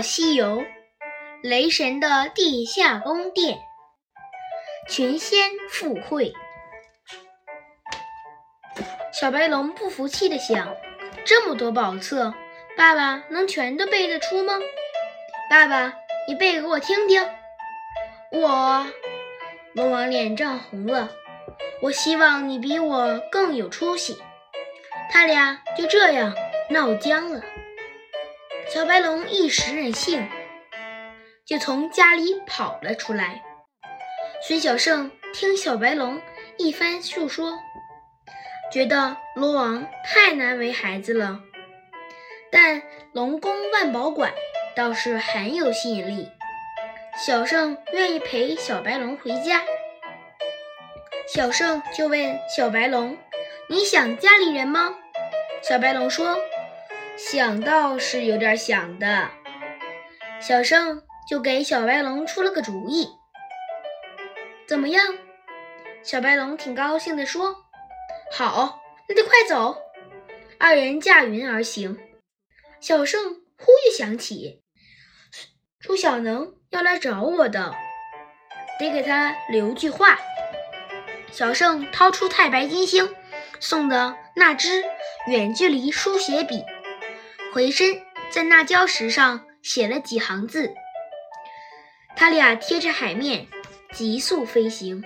西游，雷神的地下宫殿，群仙赴会。小白龙不服气的想：这么多宝册，爸爸能全都背得出吗？爸爸，你背给我听听。我，龙王脸涨红了。我希望你比我更有出息。他俩就这样闹僵了。小白龙一时任性，就从家里跑了出来。孙小圣听小白龙一番述说，觉得龙王太难为孩子了，但龙宫万宝馆倒是很有吸引力。小圣愿意陪小白龙回家。小圣就问小白龙：“你想家里人吗？”小白龙说：“想倒是有点想的。”小圣就给小白龙出了个主意：“怎么样？”小白龙挺高兴地说：“好，那就快走。”二人驾云而行。小圣忽又想起，朱小能要来找我的，得给他留句话。小圣掏出太白金星送的那支远距离书写笔，回身在那礁石上写了几行字。他俩贴着海面急速飞行。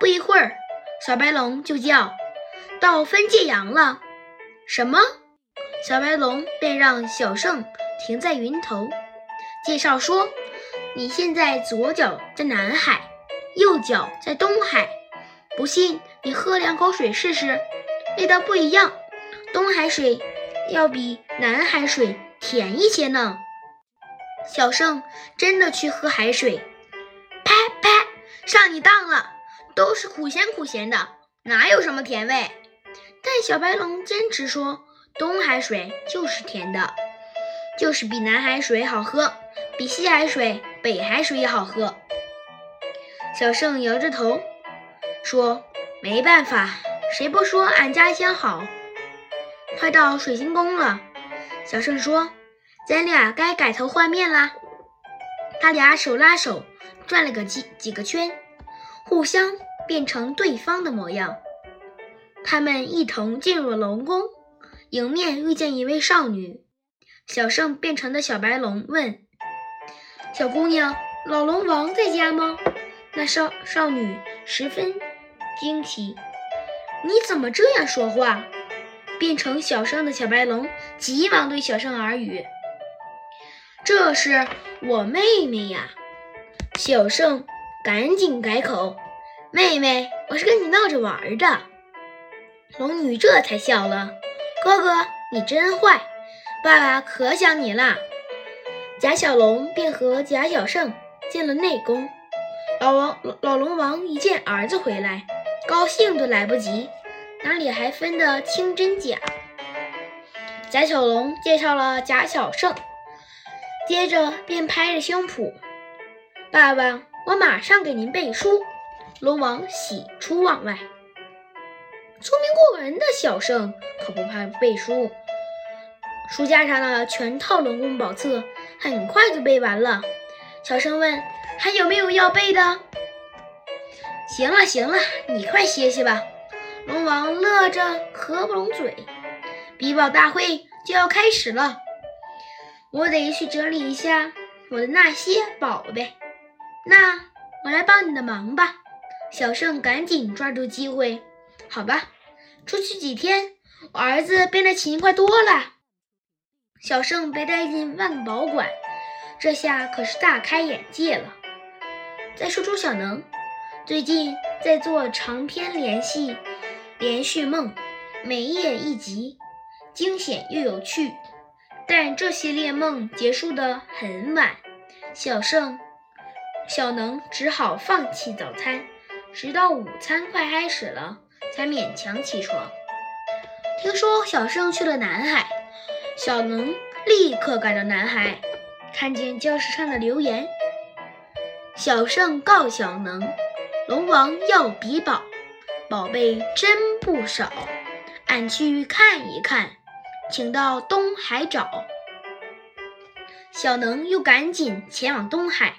不一会儿，小白龙就叫到分界洋了。什么？小白龙便让小圣停在云头，介绍说：“你现在左脚在南海，右脚在东海。”不信，你喝两口水试试，味道不一样。东海水要比南海水甜一些呢。小圣真的去喝海水，啪啪，上你当了，都是苦咸苦咸的，哪有什么甜味？但小白龙坚持说，东海水就是甜的，就是比南海水好喝，比西海水、北海水也好喝。小圣摇着头。说没办法，谁不说俺家乡好？快到水晶宫了，小圣说：“咱俩该改头换面啦。”他俩手拉手转了个几几个圈，互相变成对方的模样。他们一同进入了龙宫，迎面遇见一位少女。小圣变成的小白龙问：“小姑娘，老龙王在家吗？”那少少女十分。惊奇，你怎么这样说话？变成小圣的小白龙急忙对小圣耳语：“这是我妹妹呀！”小圣赶紧改口：“妹妹，我是跟你闹着玩的。”龙女这才笑了：“哥哥，你真坏，爸爸可想你啦。”贾小龙便和贾小圣进了内宫。老王老龙王一见儿子回来。高兴都来不及，哪里还分得清真假？贾小龙介绍了贾小胜，接着便拍着胸脯：“爸爸，我马上给您背书。”龙王喜出望外。聪明过人的小胜可不怕背书，书架上的全套龙宫宝册很快就背完了。小胜问：“还有没有要背的？”行了行了，你快歇歇吧。龙王乐着合不拢嘴。比宝大会就要开始了，我得去整理一下我的那些宝贝。那我来帮你的忙吧。小圣赶紧抓住机会。好吧，出去几天，我儿子变得勤快多了。小圣被带进万宝馆，这下可是大开眼界了。再说朱小能。最近在做长篇连续连续梦，每页一集，惊险又有趣。但这系列梦结束的很晚，小胜、小能只好放弃早餐，直到午餐快开始了，才勉强起床。听说小胜去了南海，小能立刻赶到南海，看见教室上的留言，小胜告小能。龙王要比宝，宝贝真不少，俺去看一看，请到东海找。小能又赶紧前往东海。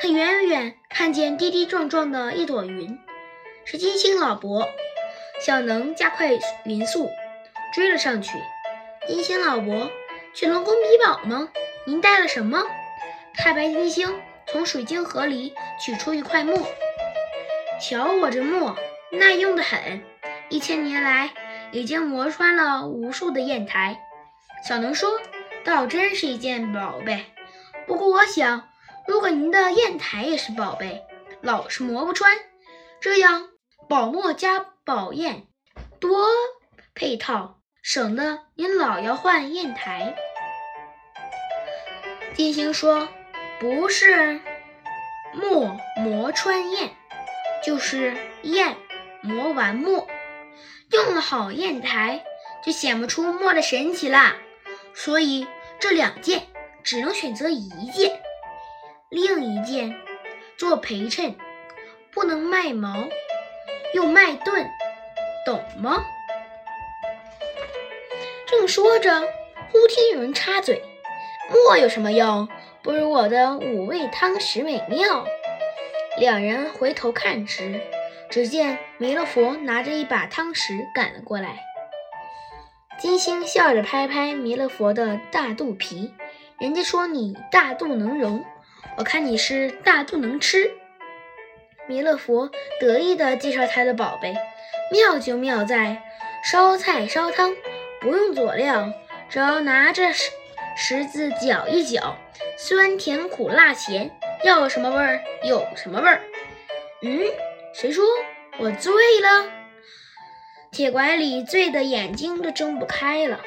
他远远看见跌跌撞撞的一朵云，是金星老伯。小能加快匀速追了上去。金星老伯，去龙宫比宝吗？您带了什么？太白金星从水晶盒里取出一块墨，瞧我这墨，耐用的很，一千年来已经磨穿了无数的砚台。小能说：“倒真是一件宝贝。不过我想，如果您的砚台也是宝贝，老是磨不穿，这样宝墨加宝砚多配套，省得您老要换砚台。”金星说：“不是墨磨穿砚，就是砚磨完墨。用了好砚台，就显不出墨的神奇啦。所以这两件只能选择一件，另一件做陪衬，不能卖毛，又卖盾，懂吗？”正说着，忽听有人插嘴。墨有什么用？不如我的五味汤食美妙。两人回头看时，只见弥勒佛拿着一把汤匙赶了过来。金星笑着拍拍弥勒佛的大肚皮：“人家说你大肚能容，我看你是大肚能吃。”弥勒佛得意地介绍他的宝贝：“妙就妙在烧菜烧汤，不用佐料，只要拿着。”石子搅一搅，酸甜苦辣咸，要什么味儿有什么味儿。嗯，谁说我醉了？铁拐李醉的眼睛都睁不开了，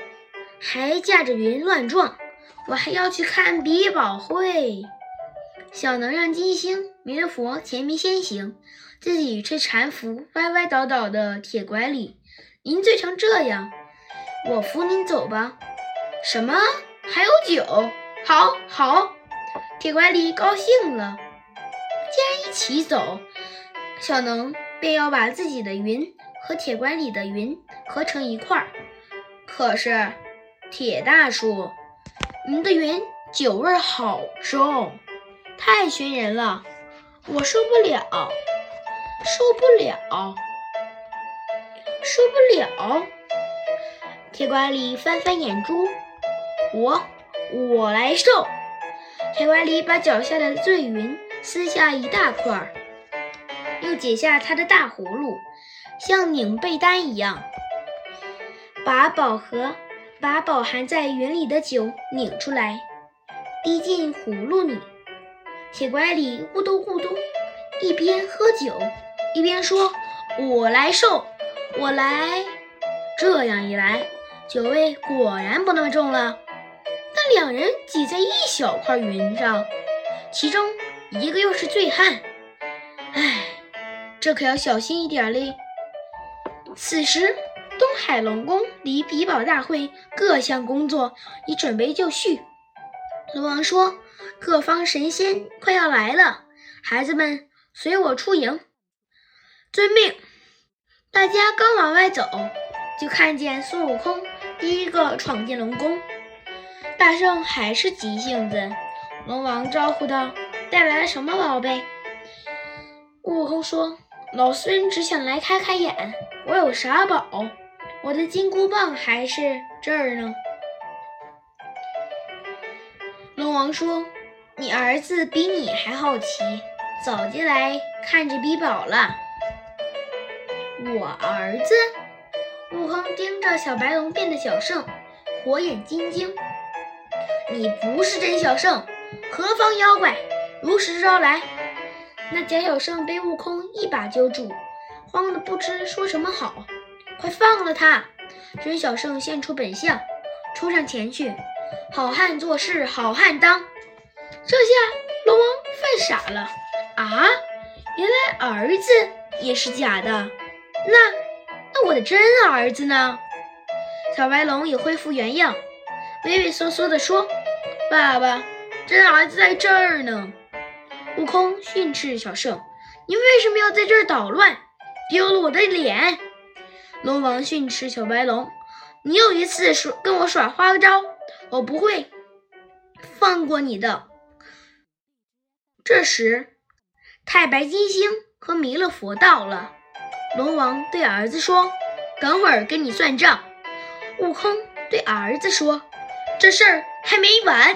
还驾着云乱撞。我还要去看比宝会。小能让金星、弥勒佛前面先行，自己却搀扶歪歪倒倒的铁拐李。您醉成这样，我扶您走吧。什么？还有酒，好好，铁拐李高兴了。既然一起走，小能便要把自己的云和铁拐李的云合成一块儿。可是，铁大叔，您的云酒味好重，太熏人了，我受不了，受不了，受不了。铁拐李翻翻眼珠。我我来受。铁拐李把脚下的醉云撕下一大块，又解下他的大葫芦，像拧被单一样，把宝盒把饱含在云里的酒拧出来，滴进葫芦里。铁拐李咕咚咕咚，一边喝酒一边说：“我来受，我来。”这样一来，酒味果然不那么重了。那两人挤在一小块云上，其中一个又是醉汉，唉，这可要小心一点嘞。此时，东海龙宫离比宝大会各项工作已准备就绪。龙王说：“各方神仙快要来了，孩子们随我出营。”遵命。大家刚往外走，就看见孙悟空第一个闯进龙宫。大圣还是急性子，龙王招呼道：“带来了什么宝贝？”悟空说：“老孙只想来开开眼，我有啥宝？我的金箍棒还是这儿呢。”龙王说：“你儿子比你还好奇，早就来看着比宝了。”我儿子？悟空盯着小白龙变的小圣，火眼金睛。你不是真小圣，何方妖怪？如实招来！那假小圣被悟空一把揪住，慌得不知说什么好。快放了他！真小圣现出本相，冲上前去。好汉做事好汉当。这下龙王犯傻了啊！原来儿子也是假的。那那我的真儿子呢？小白龙也恢复原样，畏畏缩缩地说。爸爸，真儿子在这儿呢。悟空训斥小圣：“你为什么要在这儿捣乱，丢了我的脸？”龙王训斥小白龙：“你又一次耍跟我耍花招，我不会放过你的。”这时，太白金星和弥勒佛到了。龙王对儿子说：“等会儿跟你算账。”悟空对儿子说：“这事儿还没完。”